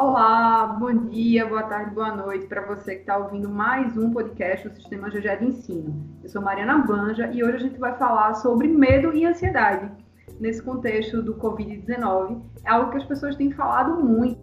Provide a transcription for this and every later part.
Olá, bom dia, boa tarde, boa noite para você que está ouvindo mais um podcast do Sistema GG de Ensino. Eu sou Mariana Banja e hoje a gente vai falar sobre medo e ansiedade. Nesse contexto do Covid-19, é algo que as pessoas têm falado muito.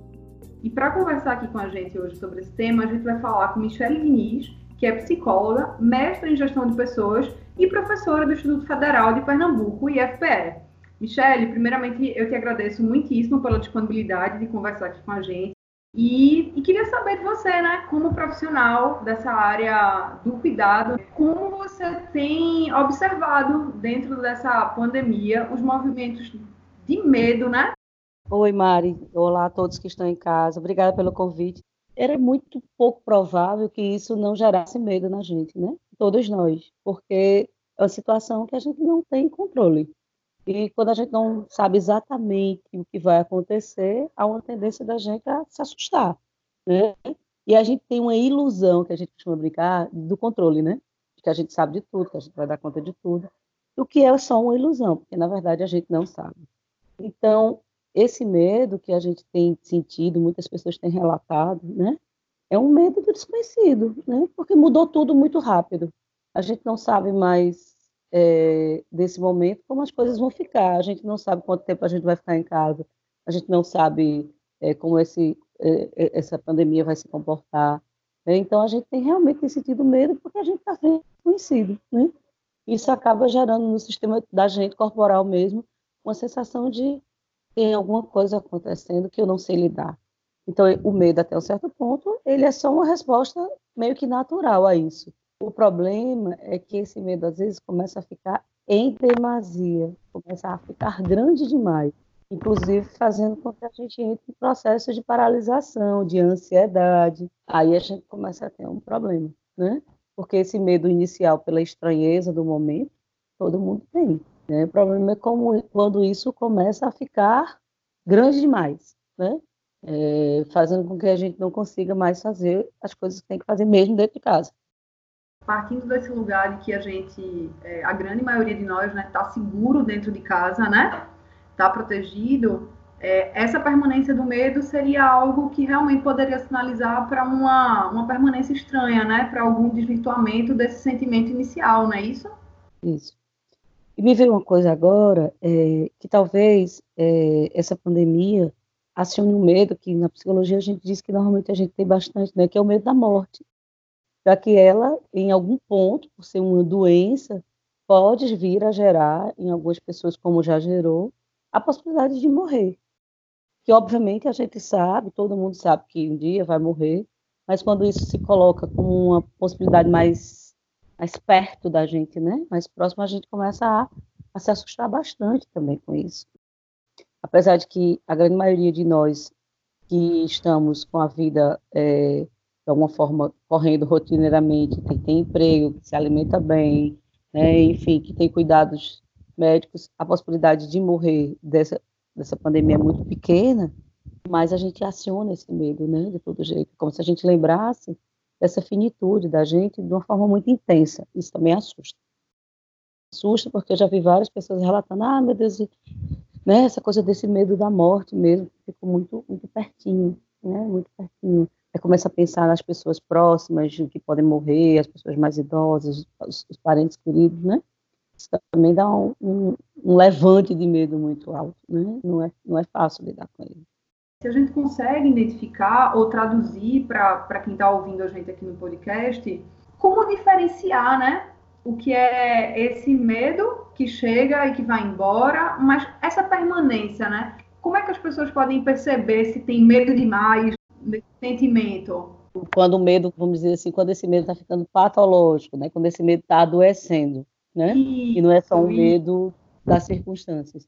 E para conversar aqui com a gente hoje sobre esse tema, a gente vai falar com Michelle Diniz, que é psicóloga, mestra em gestão de pessoas e professora do Instituto Federal de Pernambuco, IFPE. Michele, primeiramente eu te agradeço muitíssimo pela disponibilidade de conversar aqui com a gente. E, e, queria saber de você, né, como profissional dessa área do cuidado, como você tem observado dentro dessa pandemia os movimentos de medo, né? Oi, Mari. Olá a todos que estão em casa. Obrigada pelo convite. Era muito pouco provável que isso não gerasse medo na gente, né? Todos nós, porque é uma situação que a gente não tem controle. E quando a gente não sabe exatamente o que vai acontecer, há uma tendência da gente a se assustar, né? E a gente tem uma ilusão, que a gente costuma brincar, do controle, né? Que a gente sabe de tudo, que a gente vai dar conta de tudo. O que é só uma ilusão, porque na verdade a gente não sabe. Então, esse medo que a gente tem sentido, muitas pessoas têm relatado, né? É um medo do desconhecido, né? Porque mudou tudo muito rápido. A gente não sabe mais é, desse momento, como as coisas vão ficar. A gente não sabe quanto tempo a gente vai ficar em casa, a gente não sabe é, como esse, é, essa pandemia vai se comportar. Né? Então, a gente tem realmente sentido medo porque a gente está vendo conhecido. Né? Isso acaba gerando no sistema da gente corporal mesmo uma sensação de tem alguma coisa acontecendo que eu não sei lidar. Então, o medo, até um certo ponto, ele é só uma resposta meio que natural a isso. O problema é que esse medo às vezes começa a ficar em demasia, começa a ficar grande demais, inclusive fazendo com que a gente entre em processo de paralisação, de ansiedade. Aí a gente começa a ter um problema, né? Porque esse medo inicial pela estranheza do momento, todo mundo tem. Né? O problema é como, quando isso começa a ficar grande demais, né? É, fazendo com que a gente não consiga mais fazer as coisas que tem que fazer mesmo dentro de casa partindo desse lugar de que a gente, é, a grande maioria de nós, né, está seguro dentro de casa, né, está protegido, é, essa permanência do medo seria algo que realmente poderia sinalizar para uma, uma permanência estranha, né, para algum desvirtuamento desse sentimento inicial, não é isso? Isso. E me veio uma coisa agora, é, que talvez é, essa pandemia acione um medo que na psicologia a gente diz que normalmente a gente tem bastante, né, que é o medo da morte já que ela, em algum ponto, por ser uma doença, pode vir a gerar, em algumas pessoas, como já gerou, a possibilidade de morrer. Que, obviamente, a gente sabe, todo mundo sabe que um dia vai morrer, mas quando isso se coloca como uma possibilidade mais, mais perto da gente, né? mais próximo, a gente começa a, a se assustar bastante também com isso. Apesar de que a grande maioria de nós que estamos com a vida é, de alguma forma, correndo rotineiramente, que tem emprego, que se alimenta bem, né, enfim, que tem cuidados médicos, a possibilidade de morrer dessa, dessa pandemia é muito pequena, mas a gente aciona esse medo, né, de todo jeito, como se a gente lembrasse dessa finitude da gente de uma forma muito intensa. Isso também assusta. Assusta porque eu já vi várias pessoas relatando, ah, meu Deus, né, essa coisa desse medo da morte mesmo, ficou muito, muito pertinho, né, muito pertinho é começa a pensar nas pessoas próximas que podem morrer, as pessoas mais idosas, os, os parentes queridos, né? Isso também dá um, um, um, levante de medo muito alto, né? Não é, não é fácil lidar com ele. Se a gente consegue identificar ou traduzir para quem está ouvindo a gente aqui no podcast, como diferenciar, né? O que é esse medo que chega e que vai embora, mas essa permanência, né? Como é que as pessoas podem perceber se tem medo demais, desse sentimento? Quando o medo, vamos dizer assim, quando esse medo está ficando patológico, né? Quando esse medo está adoecendo, né? Isso, e não é só um medo das circunstâncias.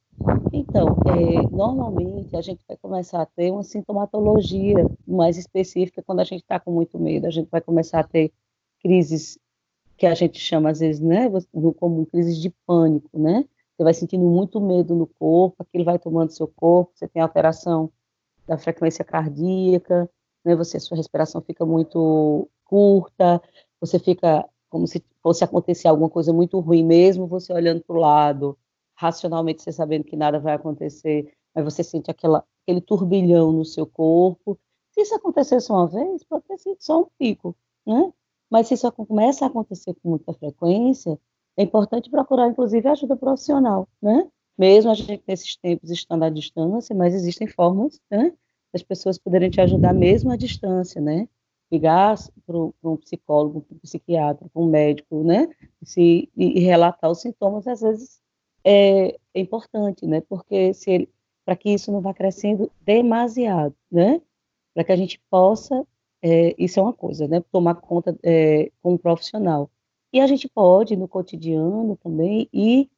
Então, é, normalmente a gente vai começar a ter uma sintomatologia mais específica quando a gente está com muito medo. A gente vai começar a ter crises que a gente chama às vezes, né, como crises de pânico, né? Você vai sentindo muito medo no corpo, aquilo vai tomando seu corpo, você tem alteração da frequência cardíaca, né? Você, sua respiração fica muito curta, você fica como se fosse acontecer alguma coisa muito ruim mesmo, você olhando para o lado, racionalmente você sabendo que nada vai acontecer, mas você sente aquela, aquele turbilhão no seu corpo, Se isso acontecesse uma vez, pode ter sido só um pico, né? Mas se isso começa a acontecer com muita frequência, é importante procurar, inclusive, ajuda profissional, né? Mesmo a gente nesses tempos estando à distância, mas existem formas, né? Das pessoas poderem te ajudar mesmo à distância, né? Ligar para um psicólogo, para um psiquiatra, para um médico, né? Se, e, e, relatar os sintomas, às vezes, é, é importante, né? Porque se ele, para que isso não vá crescendo demasiado, né? Para que a gente possa, é, isso é uma coisa, né? Tomar conta é, com um profissional. E a gente pode, no cotidiano também, ir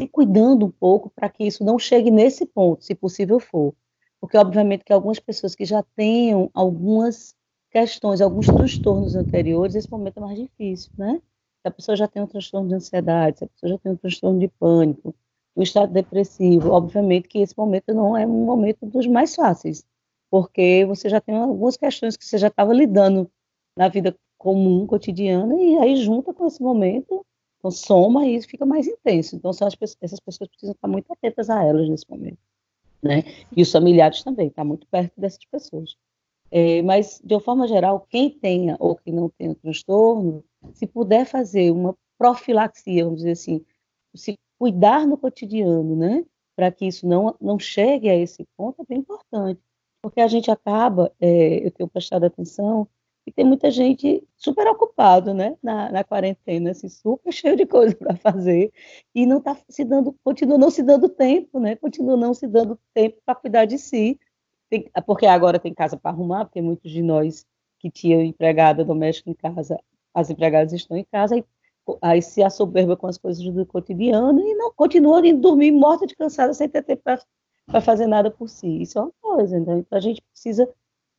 se cuidando um pouco para que isso não chegue nesse ponto, se possível for. Porque, obviamente, que algumas pessoas que já tenham algumas questões, alguns transtornos anteriores, esse momento é mais difícil, né? Se a pessoa já tem um transtorno de ansiedade, se a pessoa já tem um transtorno de pânico, um estado depressivo, obviamente que esse momento não é um momento dos mais fáceis, porque você já tem algumas questões que você já estava lidando na vida comum, cotidiana, e aí junta com esse momento, então soma e fica mais intenso. Então são as, essas pessoas precisam estar muito atentas a elas nesse momento. Né? E os familiares também, estar tá muito perto dessas pessoas. É, mas, de uma forma geral, quem tenha ou quem não tenha transtorno, se puder fazer uma profilaxia, vamos dizer assim, se cuidar no cotidiano, né, para que isso não, não chegue a esse ponto, é bem importante. Porque a gente acaba, é, eu tenho prestado atenção, e tem muita gente super ocupado, né, na, na quarentena, assim, super cheio de coisas para fazer, e não está se dando, continua não se dando tempo, né, continua não se dando tempo para cuidar de si, tem, porque agora tem casa para arrumar, porque muitos de nós que tinham empregada doméstica em casa, as empregadas estão em casa, e aí se assoberba com as coisas do cotidiano e não continua indo dormir morta de cansada sem ter tempo para fazer nada por si. Isso é uma coisa, então a gente precisa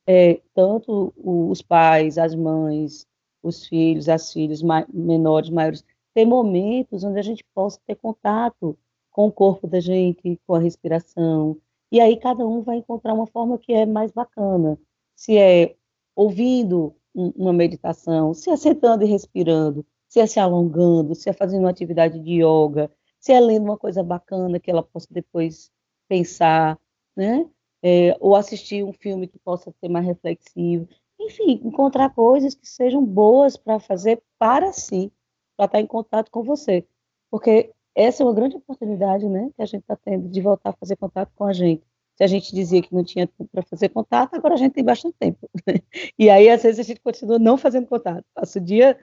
é, tanto os pais, as mães, os filhos, as filhas menores, maiores, ter momentos onde a gente possa ter contato com o corpo da gente, com a respiração. E aí cada um vai encontrar uma forma que é mais bacana. Se é ouvindo uma meditação, se é sentando e respirando, se é se alongando, se é fazendo uma atividade de yoga, se é lendo uma coisa bacana que ela possa depois pensar, né? É, ou assistir um filme que possa ser mais reflexivo. Enfim, encontrar coisas que sejam boas para fazer para si, para estar em contato com você. Porque essa é uma grande oportunidade né, que a gente está tendo de voltar a fazer contato com a gente. Se a gente dizia que não tinha tempo para fazer contato, agora a gente tem bastante tempo. e aí, às vezes, a gente continua não fazendo contato. Passa o dia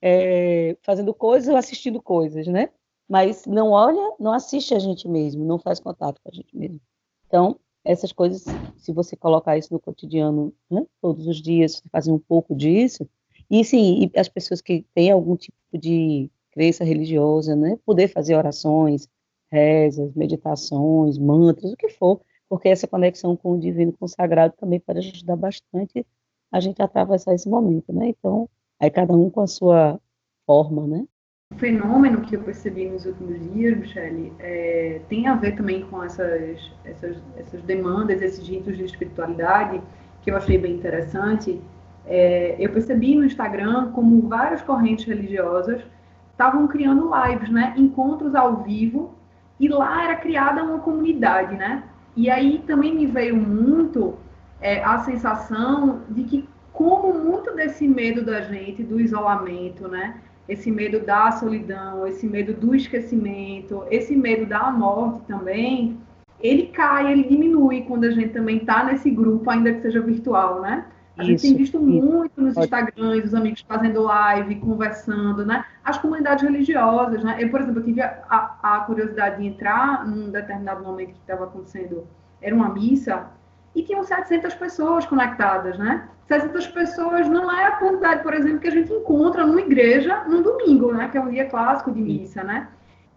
é, fazendo coisas ou assistindo coisas, né? Mas não olha, não assiste a gente mesmo, não faz contato com a gente mesmo. Então, essas coisas, se você colocar isso no cotidiano, né, todos os dias, fazer um pouco disso, e sim, e as pessoas que têm algum tipo de crença religiosa, né, poder fazer orações, rezas, meditações, mantras, o que for, porque essa conexão com o divino, com o sagrado também pode ajudar bastante a gente a atravessar esse momento, né? Então, aí cada um com a sua forma, né? Um fenômeno que eu percebi nos últimos dias, Michele, é, tem a ver também com essas, essas, essas demandas, esses ritos de espiritualidade, que eu achei bem interessante. É, eu percebi no Instagram como várias correntes religiosas estavam criando lives, né? Encontros ao vivo, e lá era criada uma comunidade, né? E aí também me veio muito é, a sensação de que, como muito desse medo da gente, do isolamento, né? Esse medo da solidão, esse medo do esquecimento, esse medo da morte também, ele cai, ele diminui quando a gente também está nesse grupo, ainda que seja virtual, né? A gente tem visto muito nos Instagrams, os amigos fazendo live, conversando, né? As comunidades religiosas, né? Eu, por exemplo, tive a, a, a curiosidade de entrar num determinado momento que estava acontecendo, era uma missa, e tinham 700 pessoas conectadas, né? 700 pessoas não é a quantidade, por exemplo, que a gente encontra numa igreja no domingo, né? Que é um dia clássico de missa, né?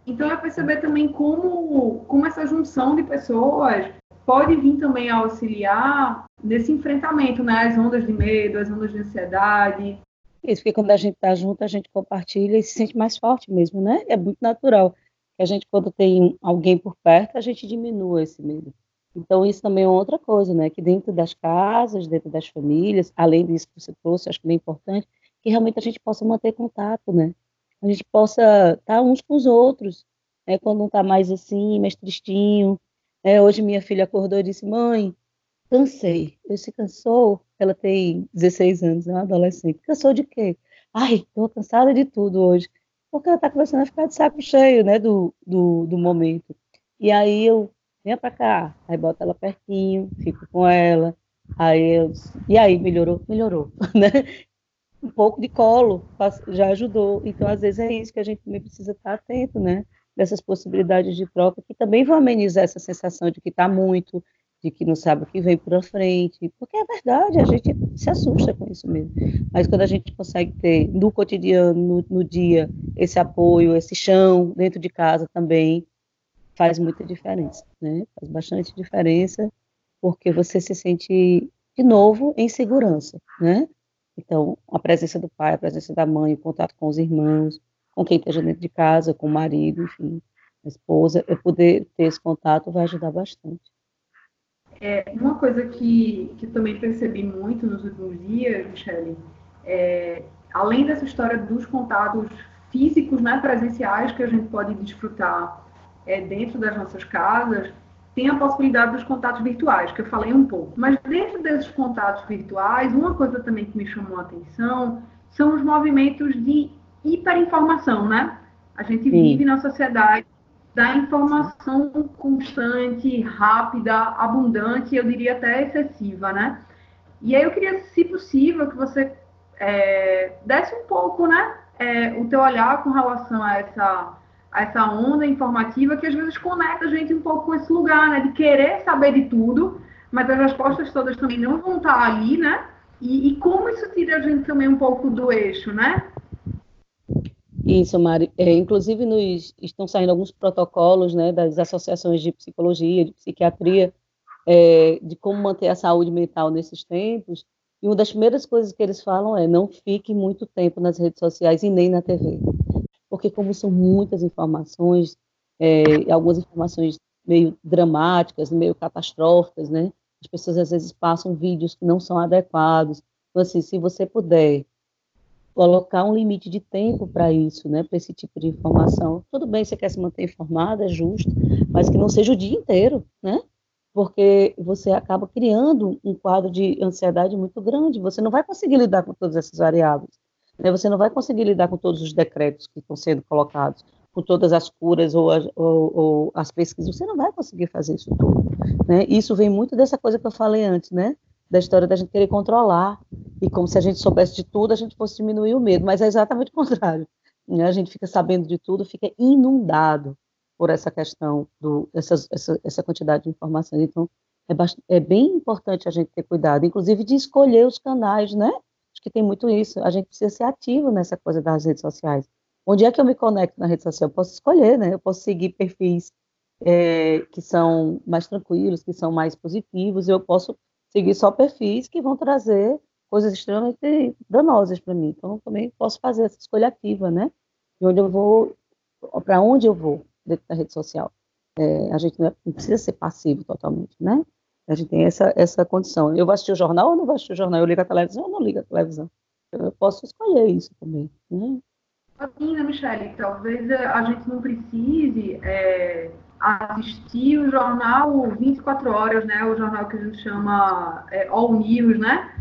Então é perceber também como, como essa junção de pessoas pode vir também a auxiliar nesse enfrentamento, né? As ondas de medo, as ondas de ansiedade. Isso, porque quando a gente está junto, a gente compartilha e se sente mais forte mesmo, né? É muito natural. A gente, quando tem alguém por perto, a gente diminui esse medo. Então, isso também é outra coisa, né? Que dentro das casas, dentro das famílias, além disso que você trouxe, acho que é importante, que realmente a gente possa manter contato, né? A gente possa estar uns com os outros, né? Quando não está mais assim, mais tristinho. Né? Hoje minha filha acordou e disse, mãe, cansei. Eu se cansou, ela tem 16 anos, é uma adolescente. Cansou de quê? Ai, tô cansada de tudo hoje. Porque ela tá começando a ficar de saco cheio, né, do, do, do momento. E aí eu, venha pra cá, aí bota ela pertinho, fico com ela, aí eu, e aí, melhorou? Melhorou, né? Um pouco de colo já ajudou. Então, às vezes é isso que a gente também precisa estar atento, né? Dessas possibilidades de troca que também vão amenizar essa sensação de que está muito, de que não sabe o que vem por frente, porque é verdade, a gente se assusta com isso mesmo. Mas quando a gente consegue ter no cotidiano, no, no dia, esse apoio, esse chão dentro de casa também, faz muita diferença, né? Faz bastante diferença, porque você se sente de novo em segurança, né? Então, a presença do pai, a presença da mãe, o contato com os irmãos, com quem esteja dentro de casa, com o marido, enfim, a esposa, eu poder ter esse contato vai ajudar bastante. É, uma coisa que, que também percebi muito nos últimos dias, Michele, é, além dessa história dos contatos físicos, né, presenciais que a gente pode desfrutar é, dentro das nossas casas, tem a possibilidade dos contatos virtuais, que eu falei um pouco. Mas dentro desses contatos virtuais, uma coisa também que me chamou a atenção são os movimentos de hiperinformação, né? A gente Sim. vive na sociedade da informação constante, rápida, abundante, eu diria até excessiva, né? E aí eu queria, se possível, que você é, desse um pouco, né, é, o teu olhar com relação a essa essa onda informativa que às vezes conecta a gente um pouco com esse lugar, né? De querer saber de tudo, mas as respostas todas também não vão estar ali, né? E, e como isso tira a gente também um pouco do eixo, né? Isso, Mari. É, inclusive, nos, estão saindo alguns protocolos né, das associações de psicologia, de psiquiatria, é, de como manter a saúde mental nesses tempos. E uma das primeiras coisas que eles falam é não fique muito tempo nas redes sociais e nem na TV porque como são muitas informações, é, algumas informações meio dramáticas, meio catastróficas, né? As pessoas às vezes passam vídeos que não são adequados. Então, assim, se você puder colocar um limite de tempo para isso, né, para esse tipo de informação. Tudo bem, você quer se manter informada, é justo, mas que não seja o dia inteiro, né? Porque você acaba criando um quadro de ansiedade muito grande. Você não vai conseguir lidar com todas essas variáveis. Né? Você não vai conseguir lidar com todos os decretos que estão sendo colocados, com todas as curas ou, ou, ou as pesquisas. Você não vai conseguir fazer isso tudo. Né? Isso vem muito dessa coisa que eu falei antes, né? Da história da gente querer controlar. E como se a gente soubesse de tudo, a gente fosse diminuir o medo. Mas é exatamente o contrário. Né? A gente fica sabendo de tudo, fica inundado por essa questão, do, essa, essa, essa quantidade de informações. Então, é, é, bem importante a gente ter cuidado, inclusive de escolher os canais, né? Que tem muito isso. A gente precisa ser ativo nessa coisa das redes sociais. Onde é que eu me conecto na rede social? Eu posso escolher, né? Eu posso seguir perfis é, que são mais tranquilos, que são mais positivos, eu posso seguir só perfis que vão trazer coisas extremamente danosas para mim. Então, também posso fazer essa escolha ativa, né? De onde eu vou, para onde eu vou dentro da rede social. É, a gente não, é, não, precisa ser passivo totalmente, né? A gente tem essa, essa condição. Eu vou assistir o jornal ou não vou assistir o jornal? Eu ligo a televisão ou não ligo a televisão? Eu posso escolher isso também. Né? Assim, né, Michele? Talvez a gente não precise é, assistir o jornal 24 horas, né? O jornal que a gente chama é, All News, né?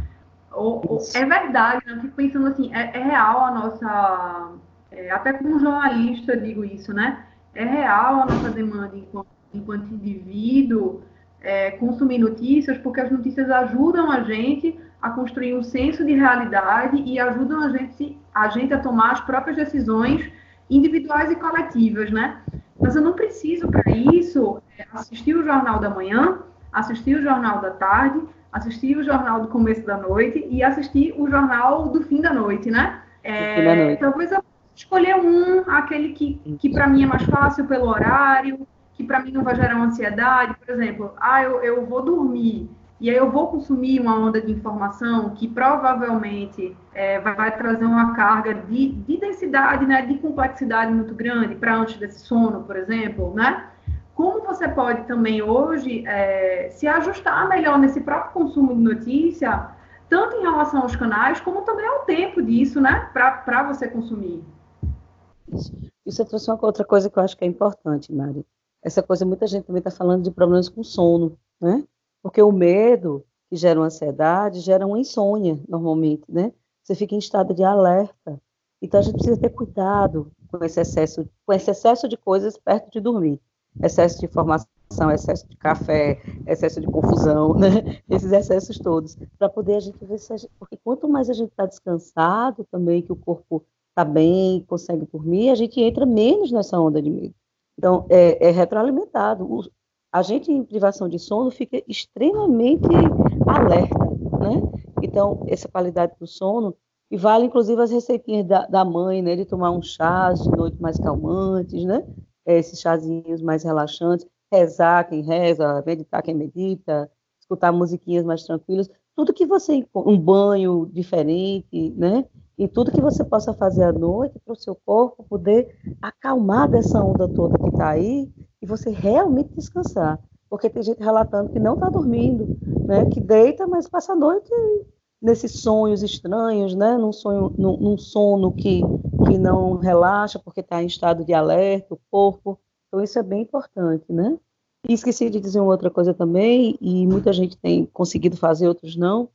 é verdade, né? eu fico pensando assim, é, é real a nossa. É, até como jornalista digo isso, né? É real a nossa demanda enquanto, enquanto indivíduo é, consumir notícias, porque as notícias ajudam a gente a construir um senso de realidade e ajudam a gente, a gente a tomar as próprias decisões individuais e coletivas, né? Mas eu não preciso, para isso, é, assistir o Jornal da Manhã, assistir o Jornal da Tarde, assistir o Jornal do Começo da Noite e assistir o Jornal do Fim da Noite, né? É, talvez eu escolher um, aquele que, que para mim é mais fácil pelo horário, que para mim não vai gerar ansiedade, por exemplo, ah, eu, eu vou dormir e aí eu vou consumir uma onda de informação que provavelmente é, vai, vai, trazer uma carga de, de densidade, né, de complexidade muito grande para antes desse sono, por exemplo, né? Como você pode também hoje é, se ajustar melhor nesse próprio consumo de notícia, tanto em relação aos canais, como também ao tempo disso, né, para você consumir. Isso é trouxe uma outra coisa que eu acho que é importante, Mari essa coisa, muita gente também está falando de problemas com sono, né? Porque o medo que gera uma ansiedade gera uma insônia, normalmente, né? Você fica em estado de alerta. Então a gente precisa ter cuidado com esse excesso, com esse excesso de coisas perto de dormir. Excesso de informação, excesso de café, excesso de confusão, né? Esses excessos todos, para poder a gente ver se a gente, porque quanto mais a gente está descansado também, que o corpo está bem, consegue dormir, a gente entra menos nessa onda de medo. Então, é, é retroalimentado. O, a gente, em privação de sono, fica extremamente alerta, né? Então, essa qualidade do sono, e vale, inclusive, as receitinhas da, da mãe, né? De tomar um chá de noite mais calmantes, né? Esses chazinhos mais relaxantes. Rezar quem reza, meditar quem medita, escutar musiquinhas mais tranquilas. Tudo que você... Um banho diferente, né? E tudo que você possa fazer à noite para o seu corpo poder acalmar dessa onda toda que está aí e você realmente descansar. Porque tem gente relatando que não está dormindo, né? que deita, mas passa a noite nesses sonhos estranhos, né? num, sonho, num, num sono que, que não relaxa porque está em estado de alerta, o corpo. Então, isso é bem importante. Né? E esqueci de dizer uma outra coisa também, e muita gente tem conseguido fazer, outros não,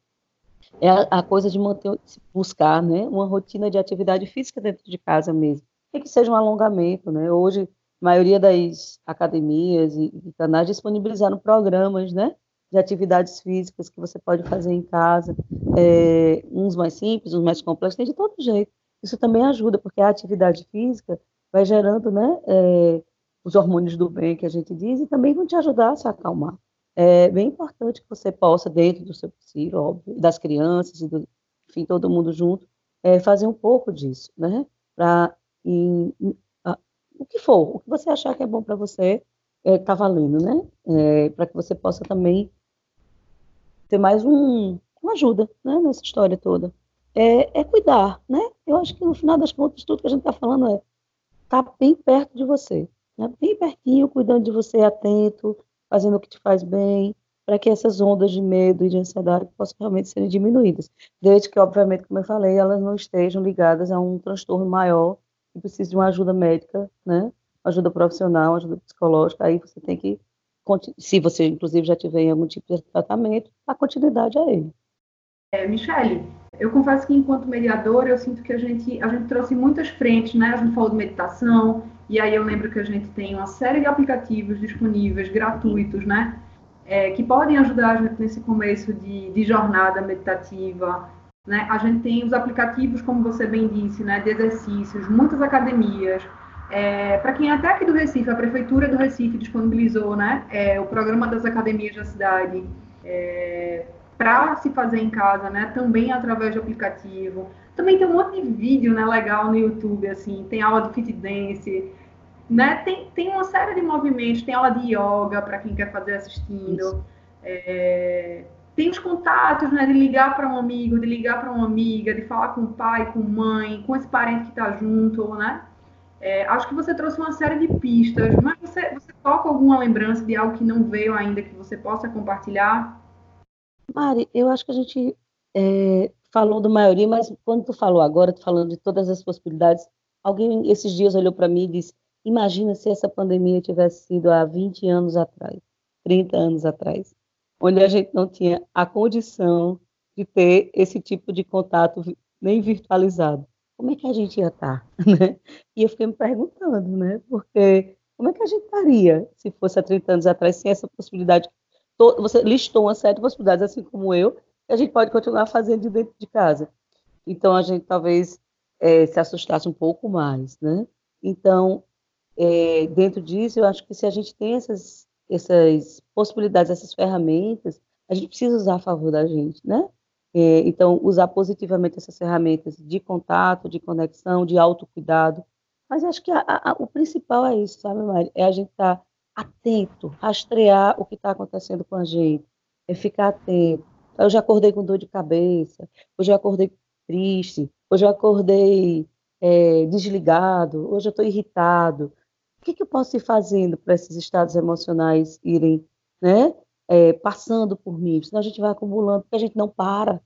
é a, coisa de manter, buscar, né, uma rotina de atividade física dentro de casa mesmo, e que seja um alongamento, né, hoje a maioria das academias e, e canais disponibilizaram programas, né, de atividades físicas que você pode fazer em casa, é, uns mais simples, uns mais complexos, tem de todo jeito. Isso também ajuda, porque a atividade física vai gerando, né, é, os hormônios do bem que a gente diz e também vão te ajudar a se acalmar é bem importante que você possa, dentro do seu possível, óbvio, das crianças e do, enfim, todo mundo junto, é, fazer um pouco disso, né? Para o que for, o que você achar que é bom para você, está é, valendo, né? É, para que você possa também ter mais um, uma ajuda, né? Nessa história toda. É, é, cuidar, né? Eu acho que no final das contas tudo que a gente está falando é estar tá bem perto de você, né? bem pertinho, cuidando de você, atento, fazendo o que te faz bem, para que essas ondas de medo e de ansiedade possam realmente serem diminuídas. Desde que, obviamente, como eu falei, elas não estejam ligadas a um transtorno maior que precise de uma ajuda médica, né? ajuda profissional, ajuda psicológica. Aí você tem que, se você, inclusive, já tiver algum tipo de tratamento, a continuidade a ele. É, Michele, eu confesso que enquanto mediadora eu sinto que a gente, a gente trouxe muitas frentes, né? A gente falou de meditação, e aí eu lembro que a gente tem uma série de aplicativos disponíveis, gratuitos, né? É, que podem ajudar a gente nesse começo de, de jornada meditativa. Né? A gente tem os aplicativos, como você bem disse, né? de exercícios, muitas academias. É, Para quem é até aqui do Recife, a Prefeitura do Recife disponibilizou né? É, o programa das academias da cidade é, para se fazer em casa, né? também através de aplicativo. Também tem um monte de vídeo né, legal no YouTube, assim, tem aula de fit dance, né? Tem, tem uma série de movimentos, tem aula de yoga para quem quer fazer assistindo. É, tem os contatos, né? De ligar para um amigo, de ligar para uma amiga, de falar com o pai, com mãe, com esse parente que está junto, né? É, acho que você trouxe uma série de pistas, mas você, você toca alguma lembrança de algo que não veio ainda que você possa compartilhar? Mari, eu acho que a gente é, falou da maioria, mas quando tu falou agora, tu falando de todas as possibilidades, alguém esses dias olhou para mim e disse: Imagina se essa pandemia tivesse sido há 20 anos atrás, 30 anos atrás, onde a gente não tinha a condição de ter esse tipo de contato nem virtualizado. Como é que a gente ia estar? Né? E eu fiquei me perguntando, né? Porque como é que a gente estaria se fosse há 30 anos atrás sem essa possibilidade? Você listou uma série de possibilidades, assim como eu, que a gente pode continuar fazendo de dentro de casa. Então, a gente talvez é, se assustasse um pouco mais, né? Então, é, dentro disso, eu acho que se a gente tem essas, essas possibilidades, essas ferramentas, a gente precisa usar a favor da gente, né? É, então, usar positivamente essas ferramentas de contato, de conexão, de autocuidado. Mas acho que a, a, o principal é isso, sabe, Mari? É a gente estar tá atento, rastrear o que está acontecendo com a gente, é ficar atento. Eu já acordei com dor de cabeça, hoje eu acordei triste, hoje eu acordei é, desligado, hoje eu estou irritado, que, que eu posso ir fazendo para esses estados emocionais irem né, é, passando por mim? Senão a gente vai acumulando, porque a gente não para.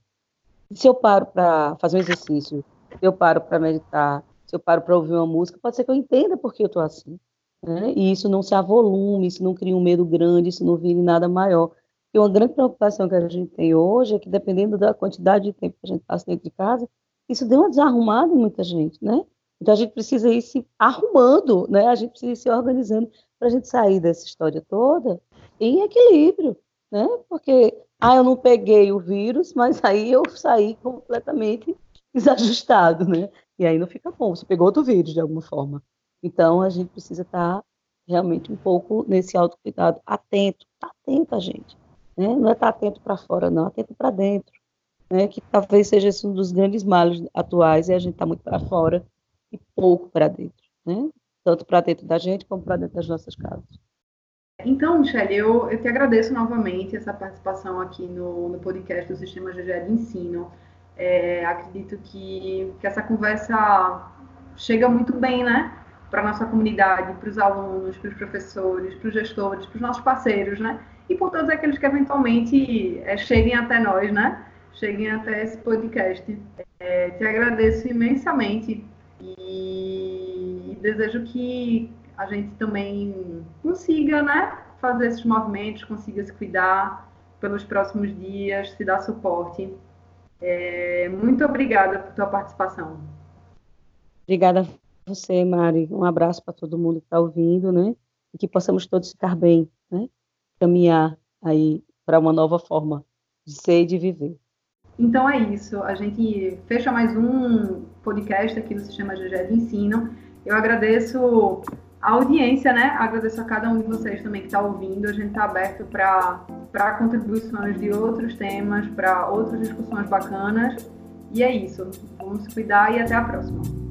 Se eu paro para fazer um exercício, se eu paro para meditar, se eu paro para ouvir uma música, pode ser que eu entenda por que eu estou assim. Né? E isso não se avolume, isso não cria um medo grande, isso não vire nada maior. E uma grande preocupação que a gente tem hoje é que, dependendo da quantidade de tempo que a gente passa dentro de casa, isso deu uma desarrumada em muita gente, né? Então a gente precisa ir se arrumando, né? A gente precisa ir se organizando para a gente sair dessa história toda em equilíbrio, né? Porque ah, eu não peguei o vírus, mas aí eu saí completamente desajustado, né? E aí não fica bom. Você pegou outro vírus de alguma forma. Então a gente precisa estar tá realmente um pouco nesse autocuidado, atento, tá atento a gente. Né? Não é estar tá atento para fora, não, atento para dentro. Né? Que talvez seja esse um dos grandes males atuais, é a gente estar tá muito para fora e pouco para dentro. Né? Tanto para dentro da gente como para dentro das nossas casas. Então, Michelle, eu, eu te agradeço novamente essa participação aqui no, no podcast do Sistema GGE de Ensino. É, acredito que, que essa conversa chega muito bem, né? Para a nossa comunidade, para os alunos, para os professores, para os gestores, para os nossos parceiros, né? E por todos aqueles que eventualmente é, cheguem até nós, né? Cheguem até esse podcast. É, te agradeço imensamente e desejo que a gente também consiga, né? Fazer esses movimentos, consiga se cuidar pelos próximos dias, se dar suporte. É, muito obrigada por tua participação. Obrigada a você, Mari. Um abraço para todo mundo que está ouvindo, né? E que possamos todos ficar bem, né? Caminhar aí para uma nova forma de ser e de viver. Então é isso. A gente fecha mais um podcast aqui no Sistema GG de Ensino. Eu agradeço a audiência, né? Agradeço a cada um de vocês também que está ouvindo. A gente está aberto para contribuições de outros temas, para outras discussões bacanas. E é isso. Vamos cuidar e até a próxima.